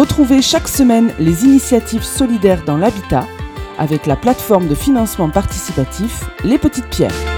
Retrouvez chaque semaine les initiatives solidaires dans l'habitat avec la plateforme de financement participatif Les Petites Pierres.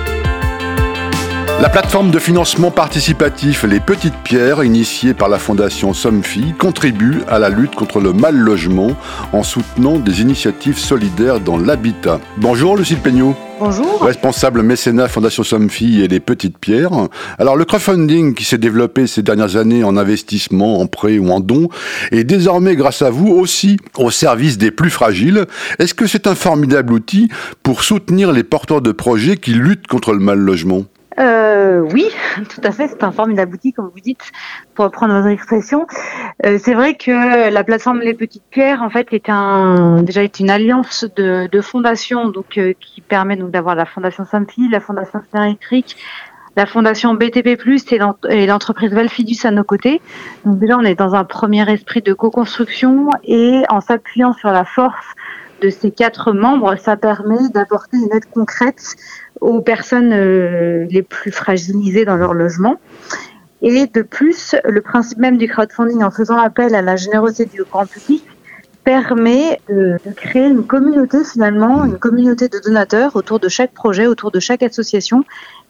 La plateforme de financement participatif Les Petites Pierres, initiée par la Fondation Somfy, contribue à la lutte contre le mal logement en soutenant des initiatives solidaires dans l'habitat. Bonjour Lucille Peignot. Bonjour. Responsable mécénat Fondation Somfy et les Petites Pierres. Alors le crowdfunding qui s'est développé ces dernières années en investissement, en prêt ou en don est désormais grâce à vous aussi au service des plus fragiles. Est-ce que c'est un formidable outil pour soutenir les porteurs de projets qui luttent contre le mal logement? Euh, oui, tout à fait. C'est un formidable outil, comme vous dites, pour reprendre votre expression. Euh, c'est vrai que la plateforme Les Petites Pierres, en fait, est un déjà est une alliance de, de fondations, donc euh, qui permet donc d'avoir la Fondation Samfi, la Fondation Électrique, la Fondation BTP+ et l'entreprise Valfidus à nos côtés. Donc déjà, on est dans un premier esprit de co-construction et en s'appuyant sur la force de ces quatre membres, ça permet d'apporter une aide concrète aux personnes euh, les plus fragilisées dans leur logement. Et de plus, le principe même du crowdfunding, en faisant appel à la générosité du grand public, permet de, créer une communauté finalement, une communauté de donateurs autour de chaque projet, autour de chaque association,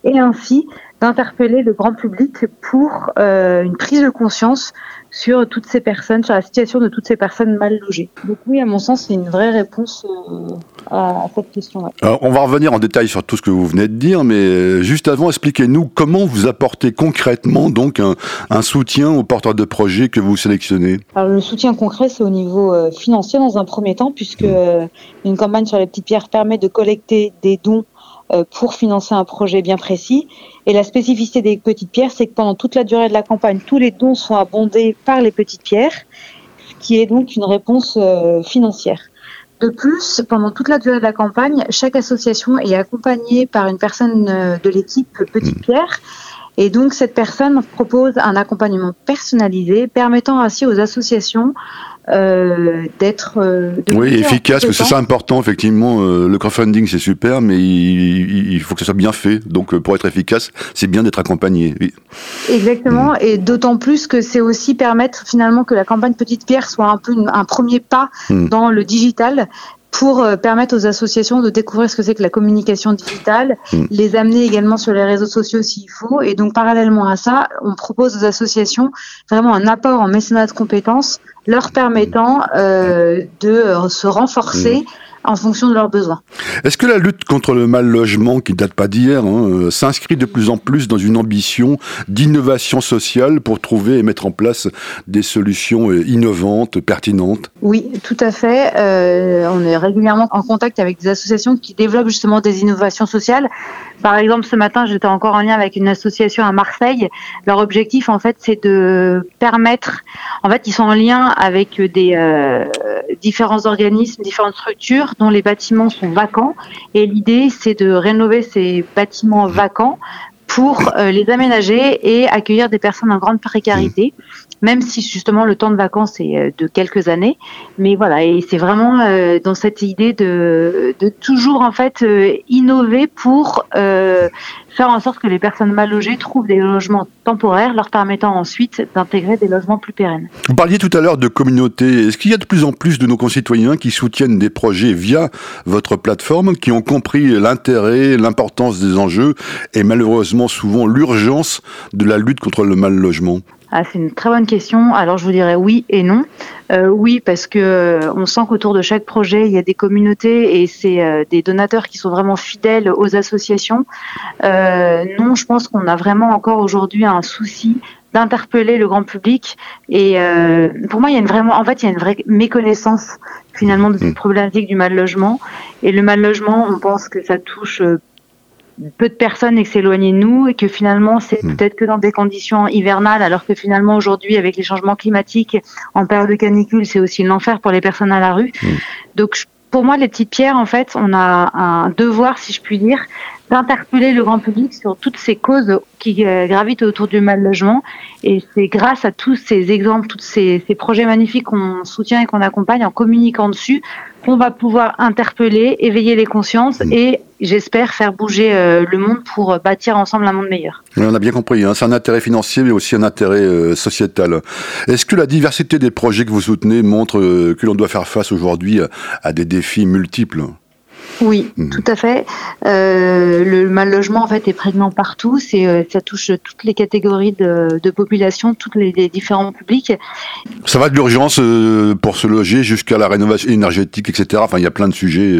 et ainsi d'interpeller le grand public pour euh, une prise de conscience sur toutes ces personnes, sur la situation de toutes ces personnes mal logées. Donc oui, à mon sens, c'est une vraie réponse euh, à, cette question-là. on va revenir en détail sur tout ce que vous venez de dire, mais euh, juste avant, expliquez-nous comment vous apportez concrètement donc un, soutien aux porteurs de projets que vous sélectionnez. Alors le soutien concret, c'est au niveau financier dans un premier temps, puisque mmh. une campagne sur les petites pierres permet de collecter des dons pour financer un projet bien précis. Et la spécificité des petites pierres, c'est que pendant toute la durée de la campagne, tous les dons sont abondés par les petites pierres, ce qui est donc une réponse euh, financière. De plus, pendant toute la durée de la campagne, chaque association est accompagnée par une personne euh, de l'équipe Petite mmh. Pierre. Et donc, cette personne propose un accompagnement personnalisé permettant ainsi aux associations euh, d'être euh, oui efficace que c'est ça important effectivement euh, le crowdfunding c'est super mais il, faut que ça soit bien fait donc pour être efficace c'est bien d'être accompagné exactement mm. et d'autant plus que c'est aussi permettre finalement que la campagne petite pierre soit un peu un premier pas mm. dans le digital pour permettre aux associations de découvrir ce que c'est que la communication digitale, mm. les amener également sur les réseaux sociaux s'il faut. Et donc, parallèlement à ça, on propose aux associations vraiment un apport en mécénat de compétences leur permettant euh, de euh, se renforcer mmh. En fonction de leurs besoins. Est-ce que la lutte contre le mal logement, qui date pas d'hier, hein, euh, s'inscrit de plus en plus dans une ambition d'innovation sociale pour trouver et mettre en place des solutions innovantes, pertinentes? Oui, tout à fait. on est régulièrement en contact avec des associations qui développent justement des innovations sociales. Par exemple, ce matin, j'étais encore en lien avec une association à Marseille. Leur objectif, en fait, c'est de permettre. En fait, ils sont en lien avec des euh, différents organismes, différentes structures dont les bâtiments sont vacants. Et l'idée, c'est de rénover ces bâtiments vacants pour euh, les aménager et accueillir des personnes en grande précarité même si justement le temps de vacances est euh, de quelques années. Mais voilà, et c'est vraiment euh, dans cette idée de, de toujours en fait euh, innover pour faire en sorte que les personnes mal logées trouvent des logements temporaires, leur permettant ensuite d'intégrer des logements plus pérennes. Vous parliez tout à l'heure de communauté. Est-ce qu'il y a de plus en plus de nos concitoyens qui soutiennent des projets via votre plateforme, qui ont compris l'intérêt, l'importance des enjeux et malheureusement souvent l'urgence de la lutte contre le mal logement ah, c'est une très bonne question. Alors je vous dirais oui et non. Euh, oui parce que euh, on sent qu'autour de chaque projet il y a des communautés et c'est euh, des donateurs qui sont vraiment fidèles aux associations. non, je pense qu'on a vraiment encore aujourd'hui un souci d'interpeller le grand public et pour moi il y a une vraiment en fait il y a une vraie méconnaissance finalement de cette mmh. problématique du mal logement et le mal logement on pense que ça touche peu de personnes et que s'éloigner de nous et que finalement c'est hmm. peut-être que dans des conditions hivernales alors que finalement aujourd'hui avec les changements climatiques en période de canicule c'est aussi l'enfer pour les personnes à la rue. Hmm. Donc pour moi les petites pierres en fait on a un devoir si je puis dire d'interpeller le grand public sur toutes ces causes qui euh, gravitent autour du mal logement. Et c'est grâce à tous ces exemples, tous ces, ces projets magnifiques qu'on soutient et qu'on accompagne en communiquant dessus, qu'on va pouvoir interpeller, éveiller les consciences mmh. et j'espère faire bouger euh, le monde pour bâtir ensemble un monde meilleur. on a bien compris, hein. c'est un intérêt financier mais aussi un intérêt euh, sociétal. Est-ce que la diversité des projets que vous soutenez montre que l'on doit faire face aujourd'hui à des défis multiples? Oui, mhm. tout à fait. Euh, le mal logement en fait est prégnant partout. C'est euh, ça touche toutes les catégories de, population, tous les, différents publics. Ça va de l'urgence euh, pour se loger jusqu'à la rénovation énergétique, etc. Enfin, il y a plein de sujets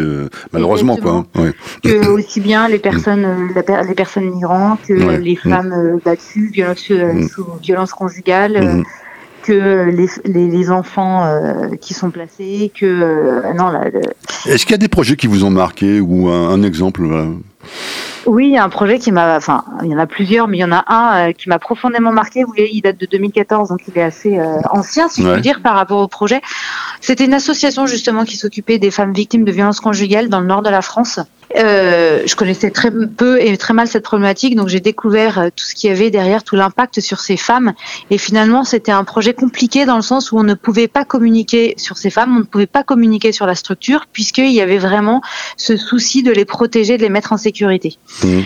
malheureusement quoi. Hein. Que aussi bien les personnes, les personnes migrantes, que les femmes battues, violences, mhm. sous violence conjugale que les, les, enfants euh, qui sont placés, que euh, non là. Est-ce qu'il y a des projets qui vous ont marqué ou un, exemple Oui, il y a un projet qui m'a, enfin, il y en a plusieurs, mais il y en a un euh, qui m'a profondément marqué. Vous voyez, il date de 2014, donc il est assez ancien, si je veux dire, par rapport au projet. C'était une association justement qui s'occupait des femmes victimes de violences conjugales dans le nord de la France. Euh, je connaissais très peu et très mal cette problématique, donc j'ai découvert euh, tout ce qu'il y avait derrière, tout l'impact sur ces femmes. Et finalement, c'était un projet compliqué dans le sens où on ne pouvait pas communiquer sur ces femmes, on ne pouvait pas communiquer sur la structure, puisqu'il y avait vraiment ce souci de les protéger, de les mettre en sécurité. Mmh.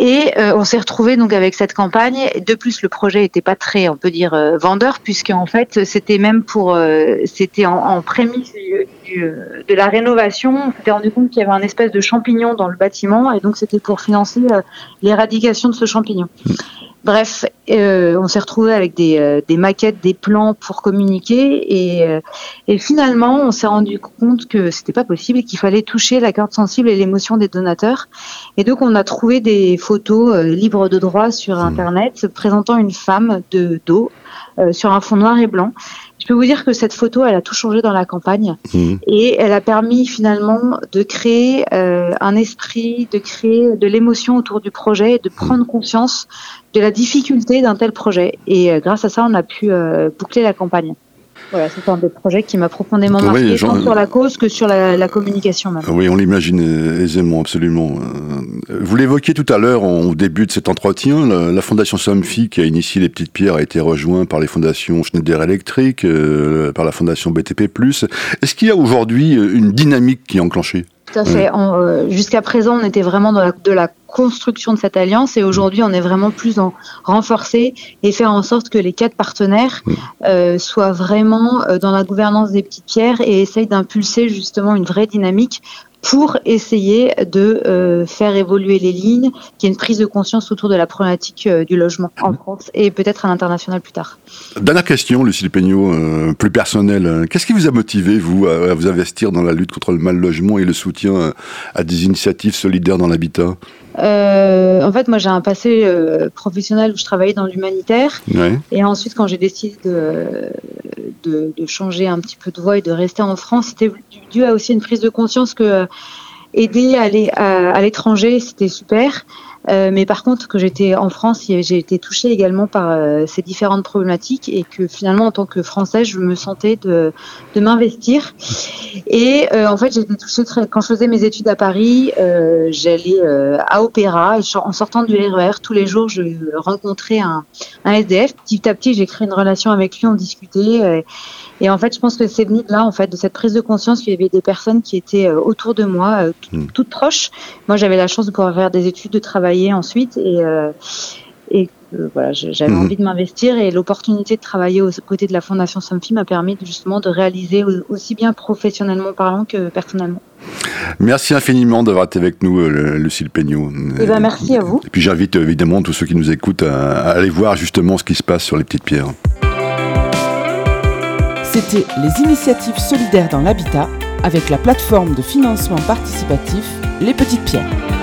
Et euh, on s'est retrouvé donc avec cette campagne. De plus, le projet n'était pas très, on peut dire, euh, vendeur, puisque en fait, c'était même pour, euh, c'était en, prémisse de la rénovation. On s'était rendu compte qu'il y avait un espèce de champignon dans le bâtiment, et donc c'était pour financer l'éradication de ce champignon. Bref, euh, on s'est retrouvé avec des, euh, des, maquettes, des plans pour communiquer et, euh, et finalement on s'est rendu compte que c'était pas possible et qu'il fallait toucher la carte sensible et l'émotion des donateurs. Et donc on a trouvé des photos libres de droit sur mmh. internet présentant une femme de dos sur un fond noir et blanc peux vous dire que cette photo, elle a tout changé dans la campagne mmh. et elle a permis finalement de créer euh, un esprit, de créer de l'émotion autour du projet et de prendre conscience de la difficulté d'un tel projet. Et euh, grâce à ça, on a pu euh, boucler la campagne. Voilà, c'est un des projets qui m'a profondément marqué, tant sur la cause que sur la, communication même. Oui, on l'imagine aisément, absolument. Euh, vous l'évoquiez tout à l'heure au début de cet entretien, la, Fondation Somfy qui a initié les petites pierres a été rejointe par les fondations Schneider Electric, euh, par la Fondation BTP+. Est-ce qu'il y a aujourd'hui une dynamique qui est enclenchée? Tout à fait. Euh, jusqu'à présent, on était vraiment dans la, de la construction de cette alliance et aujourd'hui, on est vraiment plus en renforcer et faire en sorte que les quatre partenaires euh, soient vraiment euh, dans la gouvernance des petites pierres et essayent d'impulser justement une vraie dynamique pour essayer de euh, faire évoluer les lignes, qu'il y ait une prise de conscience autour de la problématique euh, du logement en France et peut-être à l'international plus tard. Dernière question, Lucille Peignot, euh, plus personnelle. Qu'est-ce qui vous a motivé, vous, à, vous investir dans la lutte contre le mal logement et le soutien à des initiatives solidaires dans l'habitat? En fait, moi, j'ai un passé professionnel où je travaillais dans l'humanitaire. Et ensuite, quand j'ai décidé de, de, changer un petit peu de voie et de rester en France, c'était dû à aussi une prise de conscience que euh, aider à aller à, l'étranger, c'était super. Euh, mais par contre, que j'étais en France, j'ai été touchée également par euh, ces différentes problématiques et que finalement, en tant que Française, je me sentais de, de m'investir. Et en fait, j'ai été touchée très, quand je faisais mes études à Paris, j'allais à Opéra et en sortant du RER, e tous les jours, je rencontrais un, un SDF. Petit à petit, j'ai créé une relation avec lui, on discutait. Et en fait, je pense que c'est venu de là, en fait, de cette prise de conscience qu'il y avait des personnes qui étaient euh, autour de moi, euh, hmm. toutes proches. Moi, j'avais la chance de pouvoir faire des études, de travailler ensuite, et, euh, et voilà, j'avais hmm. envie de m'investir, et l'opportunité de travailler aux côtés de la Fondation Somfy m'a permis justement de réaliser aussi bien professionnellement parlant que personnellement. Merci infiniment d'avoir été avec nous, Lucille Peignot. Et eh ben, merci à vous. Et puis j'invite évidemment tous ceux qui nous écoutent à aller voir justement ce qui se passe sur les petites pierres. C'était les initiatives solidaires dans l'habitat avec la plateforme de financement participatif Les Petites Pierres.